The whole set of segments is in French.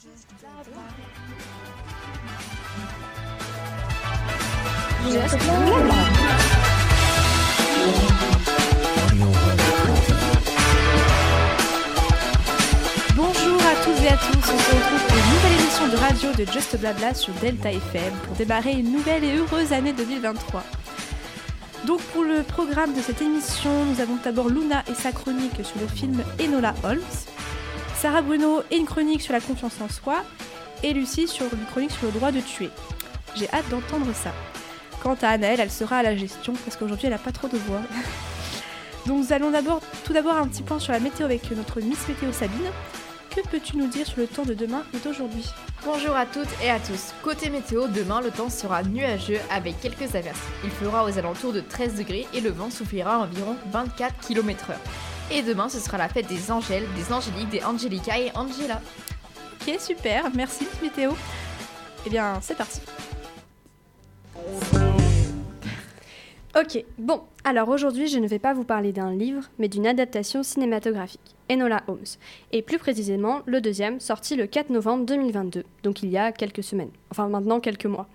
Bonjour à tous et à tous, on se retrouve pour une nouvelle émission de radio de Just Blabla sur Delta FM pour démarrer une nouvelle et heureuse année 2023. Donc pour le programme de cette émission, nous avons d'abord Luna et sa chronique sur le film Enola Holmes, Sarah Bruno et une chronique sur la confiance en soi, et Lucie sur une chronique sur le droit de tuer. J'ai hâte d'entendre ça. Quant à Anaëlle, elle sera à la gestion parce qu'aujourd'hui elle n'a pas trop de voix. Donc nous allons d'abord, tout d'abord un petit point sur la météo avec notre Miss Météo Sabine. Que peux-tu nous dire sur le temps de demain et d'aujourd'hui? Bonjour à toutes et à tous. Côté météo, demain le temps sera nuageux avec quelques averses. Il fera aux alentours de 13 degrés et le vent soufflera à environ 24 km/h. Et demain ce sera la fête des Angèles, des Angéliques, des Angelica et Angela. Ok, super, merci Météo. Eh bien, c'est parti. Ok, bon, alors aujourd'hui je ne vais pas vous parler d'un livre, mais d'une adaptation cinématographique, Enola Holmes, et plus précisément le deuxième, sorti le 4 novembre 2022, donc il y a quelques semaines, enfin maintenant quelques mois.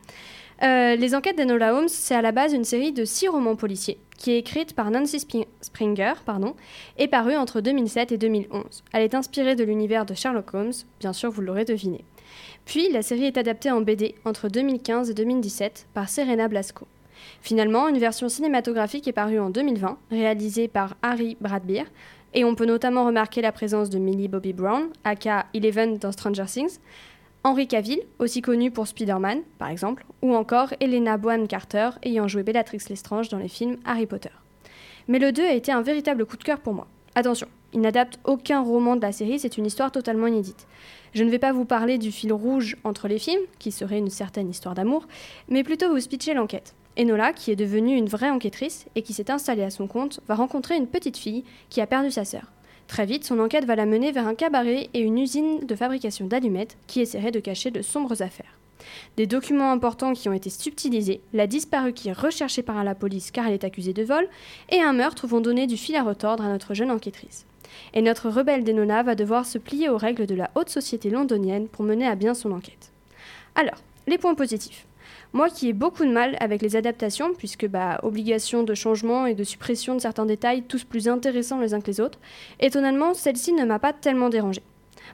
Euh, les enquêtes d'Enola Holmes, c'est à la base une série de six romans policiers, qui est écrite par Nancy Springer pardon, et parue entre 2007 et 2011. Elle est inspirée de l'univers de Sherlock Holmes, bien sûr vous l'aurez deviné. Puis la série est adaptée en BD entre 2015 et 2017 par Serena Blasco. Finalement, une version cinématographique est parue en 2020, réalisée par Harry Bradbeer, et on peut notamment remarquer la présence de Millie Bobby Brown, aka Eleven dans Stranger Things, Henry Cavill, aussi connu pour Spider-Man, par exemple, ou encore Helena Bonham Carter, ayant joué Bellatrix Lestrange dans les films Harry Potter. Mais le 2 a été un véritable coup de cœur pour moi. Attention, il n'adapte aucun roman de la série, c'est une histoire totalement inédite. Je ne vais pas vous parler du fil rouge entre les films, qui serait une certaine histoire d'amour, mais plutôt vous pitcher l'enquête. Enola, qui est devenue une vraie enquêtrice et qui s'est installée à son compte, va rencontrer une petite fille qui a perdu sa sœur. Très vite, son enquête va la mener vers un cabaret et une usine de fabrication d'allumettes qui essaieraient de cacher de sombres affaires. Des documents importants qui ont été subtilisés, la disparue qui est recherchée par la police car elle est accusée de vol, et un meurtre vont donner du fil à retordre à notre jeune enquêtrice. Et notre rebelle Denona va devoir se plier aux règles de la haute société londonienne pour mener à bien son enquête. Alors, les points positifs. Moi qui ai beaucoup de mal avec les adaptations, puisque bah, obligation de changement et de suppression de certains détails, tous plus intéressants les uns que les autres, étonnamment, celle-ci ne m'a pas tellement dérangée.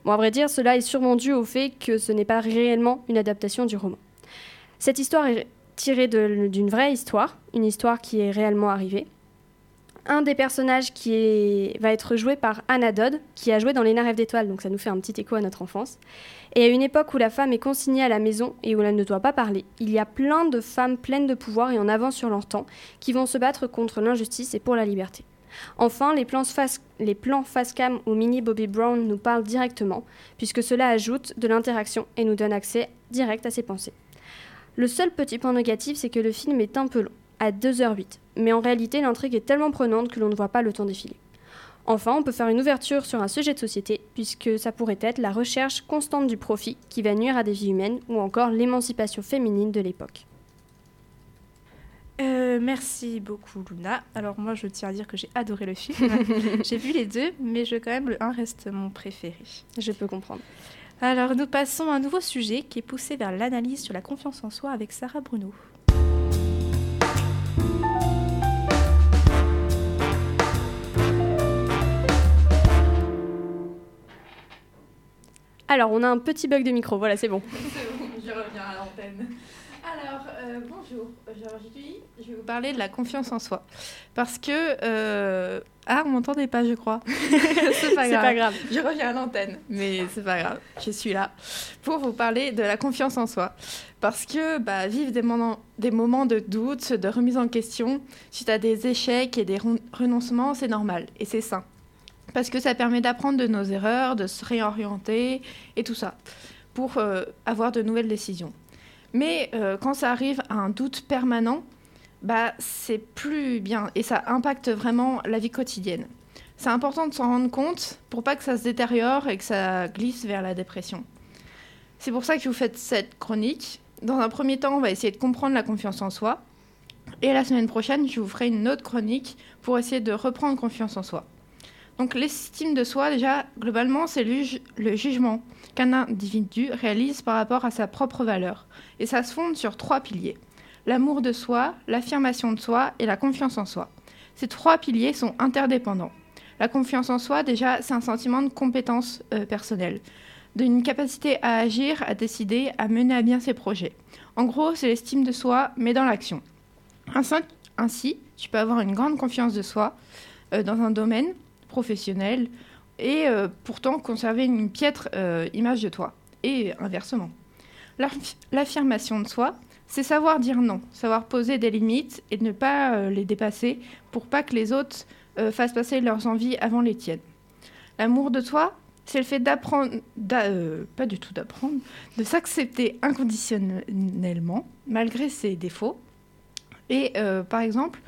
Bon, à vrai dire, cela est sûrement dû au fait que ce n'est pas réellement une adaptation du roman. Cette histoire est tirée d'une vraie histoire, une histoire qui est réellement arrivée. Un des personnages qui va être joué par Anna Dodd, qui a joué dans Les Rêves d'étoiles, donc ça nous fait un petit écho à notre enfance. Et à une époque où la femme est consignée à la maison et où elle ne doit pas parler, il y a plein de femmes pleines de pouvoir et en avance sur leur temps qui vont se battre contre l'injustice et pour la liberté. Enfin, les plans face, cam où Minnie Bobby Brown nous parle directement, puisque cela ajoute de l'interaction et nous donne accès direct à ses pensées. Le seul petit point négatif, c'est que le film est un peu long, à 2h08, mais en réalité l'intrigue est tellement prenante que l'on ne voit pas le temps défiler. Enfin, on peut faire une ouverture sur un sujet de société, puisque ça pourrait être la recherche constante du profit qui va nuire à des vies humaines, ou encore l'émancipation féminine de l'époque. Euh, merci beaucoup Luna. Alors moi je tiens à dire que j'ai adoré le film. j'ai vu les deux, mais je quand même le 1 reste mon préféré. Je peux comprendre. Alors nous passons à un nouveau sujet qui est poussé vers l'analyse sur la confiance en soi avec Sarah Bruno. Alors, on a un petit bug de micro, voilà, c'est bon. je reviens à l'antenne. Alors, euh, bonjour. Aujourd'hui, je vais vous parler de la confiance en soi. Parce que... euh, Ah, on m'entendait pas, je crois. c'est pas grave. pas grave. Je reviens à l'antenne, mais c'est pas grave. Je suis là pour vous parler de la confiance en soi. Parce que bah, vivre des moments, des moments de doute, de remise en question, suite à des échecs et des ren- renoncements, c'est normal et c'est sain. Parce que ça permet d'apprendre de nos erreurs, de se réorienter et tout ça, pour euh, avoir de nouvelles décisions. Mais euh, quand ça arrive à un doute permanent, bah, c'est plus bien et ça impacte vraiment la vie quotidienne. C'est important de s'en rendre compte pour pas que ça se détériore et que ça glisse vers la dépression. C'est pour ça que vous faites cette chronique. Dans un premier temps, on va essayer de comprendre la confiance en soi. Et la semaine prochaine, je vous ferai une autre chronique pour essayer de reprendre confiance en soi. Donc l'estime de soi, déjà, globalement, c'est le, jugement qu'un individu réalise par rapport à sa propre valeur. Et ça se fonde sur trois piliers. L'amour de soi, l'affirmation de soi et la confiance en soi. Ces trois piliers sont interdépendants. La confiance en soi, déjà, c'est un sentiment de compétence euh, personnelle, d'une capacité à agir, à décider, à mener à bien ses projets. En gros, c'est l'estime de soi, mais dans l'action. Ainsi, tu peux avoir une grande confiance de soi euh, dans un domaine professionnel et euh, pourtant conserver une piètre image de toi, et inversement. L'affirmation de soi, c'est savoir dire non, savoir poser des limites et ne pas euh, les dépasser pour pas que les autres euh, fassent passer leurs envies avant les tiennes. L'amour de toi, c'est le fait d'apprendre, euh, pas du tout d'apprendre, de s'accepter inconditionnellement malgré ses défauts. Et par exemple,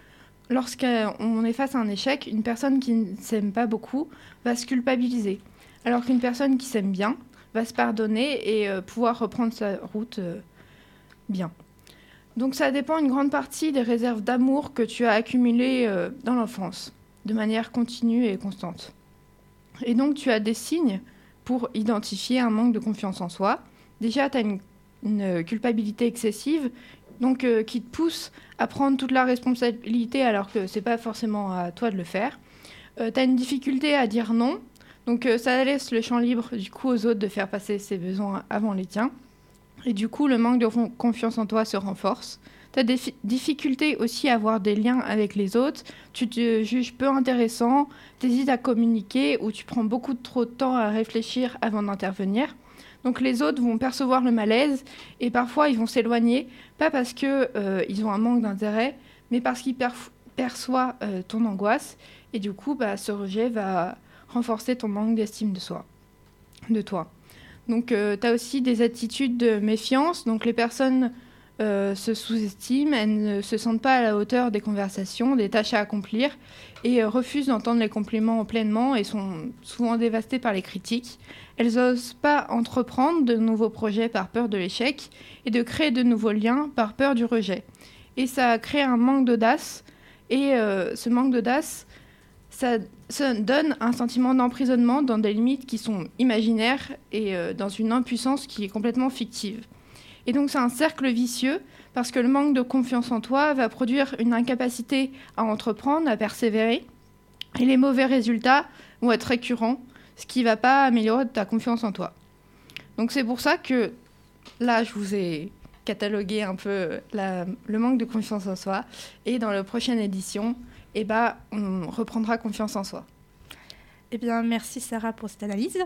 lorsqu'on est face à un échec, une personne qui ne s'aime pas beaucoup va se culpabiliser, alors qu'une personne qui s'aime bien va se pardonner et pouvoir reprendre sa route bien. Donc ça dépend une grande partie des réserves d'amour que tu as accumulées euh, dans l'enfance, de manière continue et constante. Et donc tu as des signes pour identifier un manque de confiance en soi. Déjà, tu as une, culpabilité excessive, donc euh, qui te pousse à prendre toute la responsabilité alors que c'est pas forcément à toi de le faire. Euh, tu as une difficulté à dire non, donc ça laisse le champ libre du coup aux autres de faire passer ses besoins avant les tiens. Et du coup, le manque de confiance en toi se renforce. Tu as des difficultés aussi à avoir des liens avec les autres. Tu te juges peu intéressant, tu hésites à communiquer ou tu prends beaucoup trop de temps à réfléchir avant d'intervenir. Donc les autres vont percevoir le malaise et parfois ils vont s'éloigner, pas parce qu'ils euh, ont un manque d'intérêt, mais parce qu'ils perçoivent euh, ton angoisse. Et du coup, bah, ce rejet va renforcer ton manque d'estime de soi, de toi. Donc, euh, tu as aussi des attitudes de méfiance. Donc, les personnes euh, se sous-estiment, elles ne se sentent pas à la hauteur des conversations, des tâches à accomplir, et euh, refusent d'entendre les compliments pleinement et sont souvent dévastées par les critiques. Elles n'osent pas entreprendre de nouveaux projets par peur de l'échec et de créer de nouveaux liens par peur du rejet. Et ça crée un manque d'audace. Et ce manque d'audace, ça, donne un sentiment d'emprisonnement dans des limites qui sont imaginaires et euh, dans une impuissance qui est complètement fictive. Et donc c'est un cercle vicieux parce que le manque de confiance en toi va produire une incapacité à entreprendre, à persévérer, et les mauvais résultats vont être récurrents, ce qui ne va pas améliorer ta confiance en toi. Donc c'est pour ça que là, je vous ai catalogué un peu le manque de confiance en soi, et dans la prochaine édition, eh ben, on reprendra confiance en soi. Eh bien, merci Sarah pour cette analyse.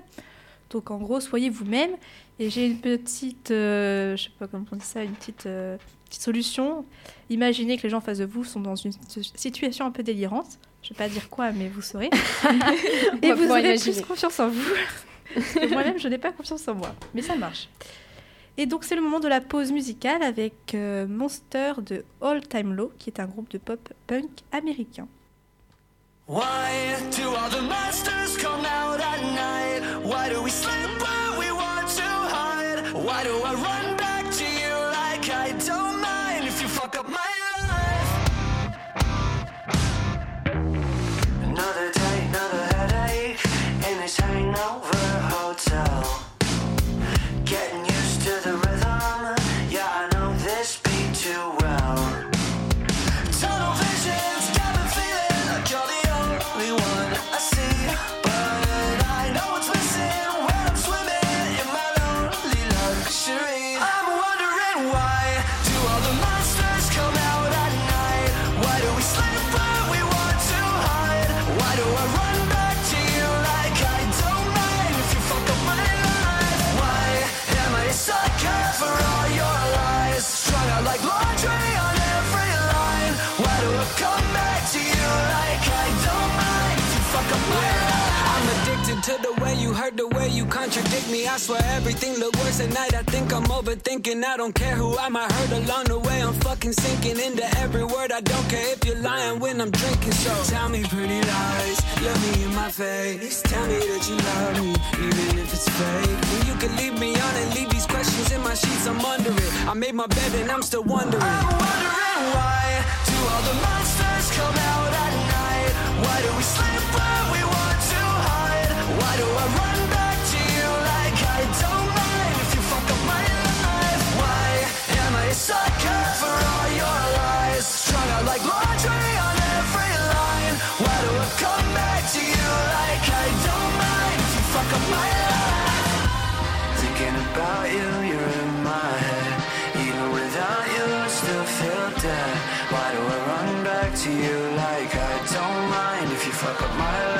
Donc, en gros, soyez vous-même. Et j'ai une petite, euh, je sais pas comment on dit ça, une petite, euh, petite, solution. Imaginez que les gens en face de vous sont dans une situation un peu délirante. Je vais pas dire quoi, mais vous saurez. et vous avez plus confiance en vous. moi-même, je n'ai pas confiance en moi. Mais ça marche. Et donc c'est le moment de la pause musicale avec euh, Monster de All Time Low, qui est un groupe de pop punk américain. To you like I don't mind? You fuck up my life. I'm addicted to the way you hurt, the way you contradict me. I swear everything look worse at night. I think I'm overthinking. I don't care who I might hurt along the way. I'm fucking sinking into every word. I don't care if you're lying when I'm drinking. So tell me pretty lies, look me in my face. Tell me that you love me, even if it's fake. When you can leave me on and leave these questions in my sheets, I'm under it. I made my bed and I'm still wondering. I'm wondering why do all the monsters come out at night? Why do we sleep where we want to hide? Why do I run back to you like I don't mind if you fuck up my life? Why am I a sucker for all your lies? Strung out like on every line. Why do I come back to you like I don't mind if you fuck up my life? Thinking about you, you're in my head. Even without you, I still feel dead. Why do I run back to you like I don't mind if you fuck up my life?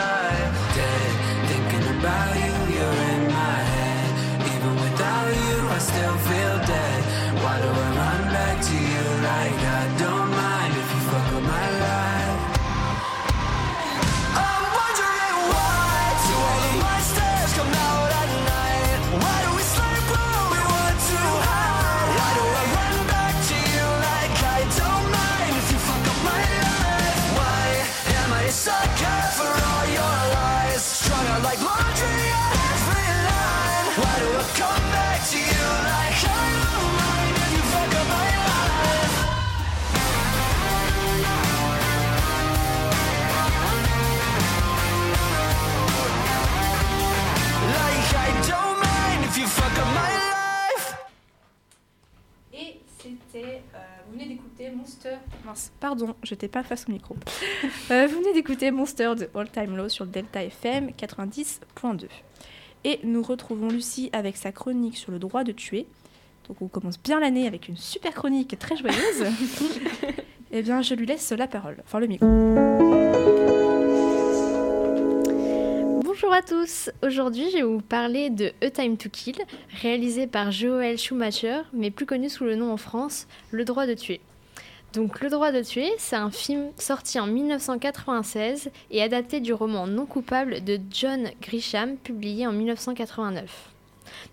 Monster. Mince, pardon, j'étais pas face au micro. Euh, vous venez d'écouter Monster de All Time Low sur le Delta FM 90.2. Et nous retrouvons Lucie avec sa chronique sur le droit de tuer. Donc on commence bien l'année avec une super chronique très joyeuse. Eh bien, je lui laisse la parole, enfin le micro. Bonjour à tous, aujourd'hui je vais vous parler de A Time to Kill, réalisé par Joel Schumacher, mais plus connu sous le nom en France, Le droit de tuer. Donc Le droit de tuer, c'est un film sorti en 1996 et adapté du roman Non coupable de John Grisham, publié en 1989.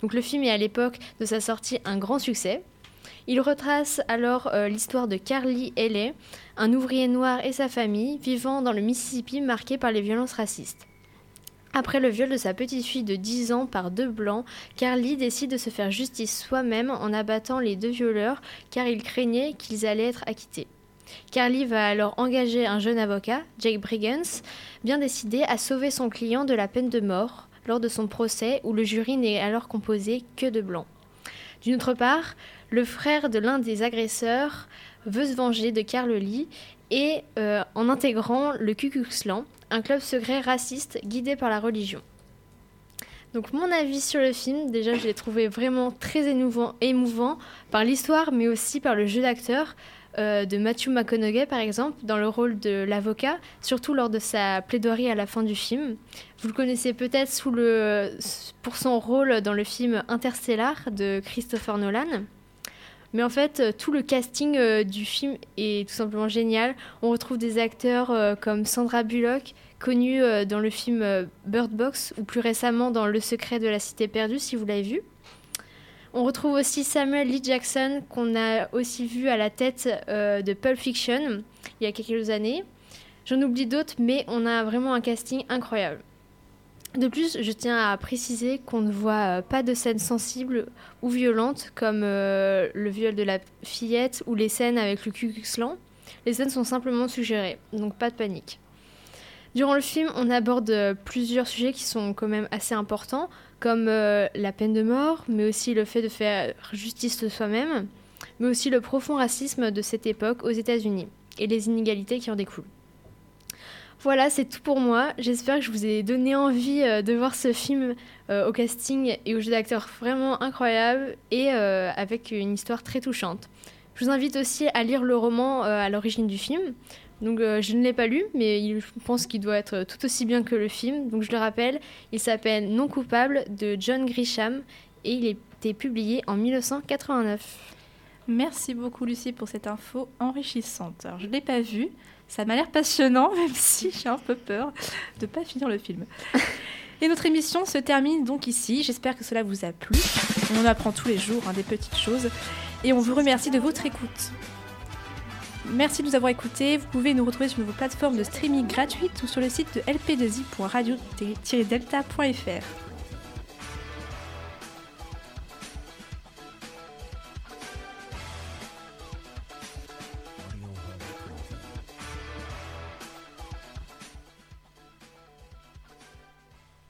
Donc le film est à l'époque de sa sortie un grand succès. Il retrace alors euh, l'histoire de Carly Haley, un ouvrier noir et sa famille vivant dans le Mississippi marqué par les violences racistes. Après le viol de sa petite fille de 10 ans par deux blancs, Carly décide de se faire justice soi-même en abattant les deux violeurs car il craignait qu'ils allaient être acquittés. Carly va alors engager un jeune avocat, Jake Briggins, bien décidé à sauver son client de la peine de mort lors de son procès où le jury n'est alors composé que de blancs. D'une autre part, le frère de l'un des agresseurs veut se venger de Carl Lee et euh, en intégrant le Ku Klux Klan, un club secret raciste guidé par la religion. Donc mon avis sur le film, déjà je l'ai trouvé vraiment très émouvant, par l'histoire mais aussi par le jeu d'acteur euh, de Matthew McConaughey par exemple dans le rôle de l'avocat, surtout lors de sa plaidoirie à la fin du film. Vous le connaissez peut-être pour son rôle dans le film Interstellar de Christopher Nolan. Mais en fait, euh, tout le casting euh, du film est tout simplement génial. On retrouve des acteurs euh, comme Sandra Bullock, connue dans le film Bird Box ou plus récemment dans Le secret de la cité perdue, si vous l'avez vu. On retrouve aussi Samuel Lee Jackson, qu'on a aussi vu à la tête de Pulp Fiction il y a quelques années. J'en oublie d'autres, mais on a vraiment un casting incroyable. De plus, je tiens à préciser qu'on ne voit euh, pas de scènes sensibles ou violentes comme euh, le viol de la fillette ou les scènes avec le Ku. Les scènes sont simplement suggérées, donc pas de panique. Durant le film, on aborde euh, plusieurs sujets qui sont quand même assez importants, comme la peine de mort, mais aussi le fait de faire justice de soi-même, mais aussi le profond racisme de cette époque aux États-Unis et les inégalités qui en découlent. Voilà, c'est tout pour moi. J'espère que je vous ai donné envie euh, de voir ce film euh, au casting et au jeu d'acteurs vraiment incroyable et euh, avec une histoire très touchante. Je vous invite aussi à lire le roman à l'origine du film. Donc je ne l'ai pas lu, mais je pense qu'il doit être tout aussi bien que le film. Je le rappelle, il s'appelle Non coupable de John Grisham et il a publié en 1989. Merci beaucoup Lucie pour cette info enrichissante. Je l'ai pas vu, ça m'a l'air passionnant même si j'ai un peu peur de pas finir le film. Et notre émission se termine donc ici. J'espère que cela vous a plu. On en apprend tous les jours hein, des petites choses et on vous remercie de votre écoute. Merci de nous avoir écoutés. Vous pouvez nous retrouver sur nos plateformes de streaming gratuites ou sur le site de lp2i.radio-delta.fr.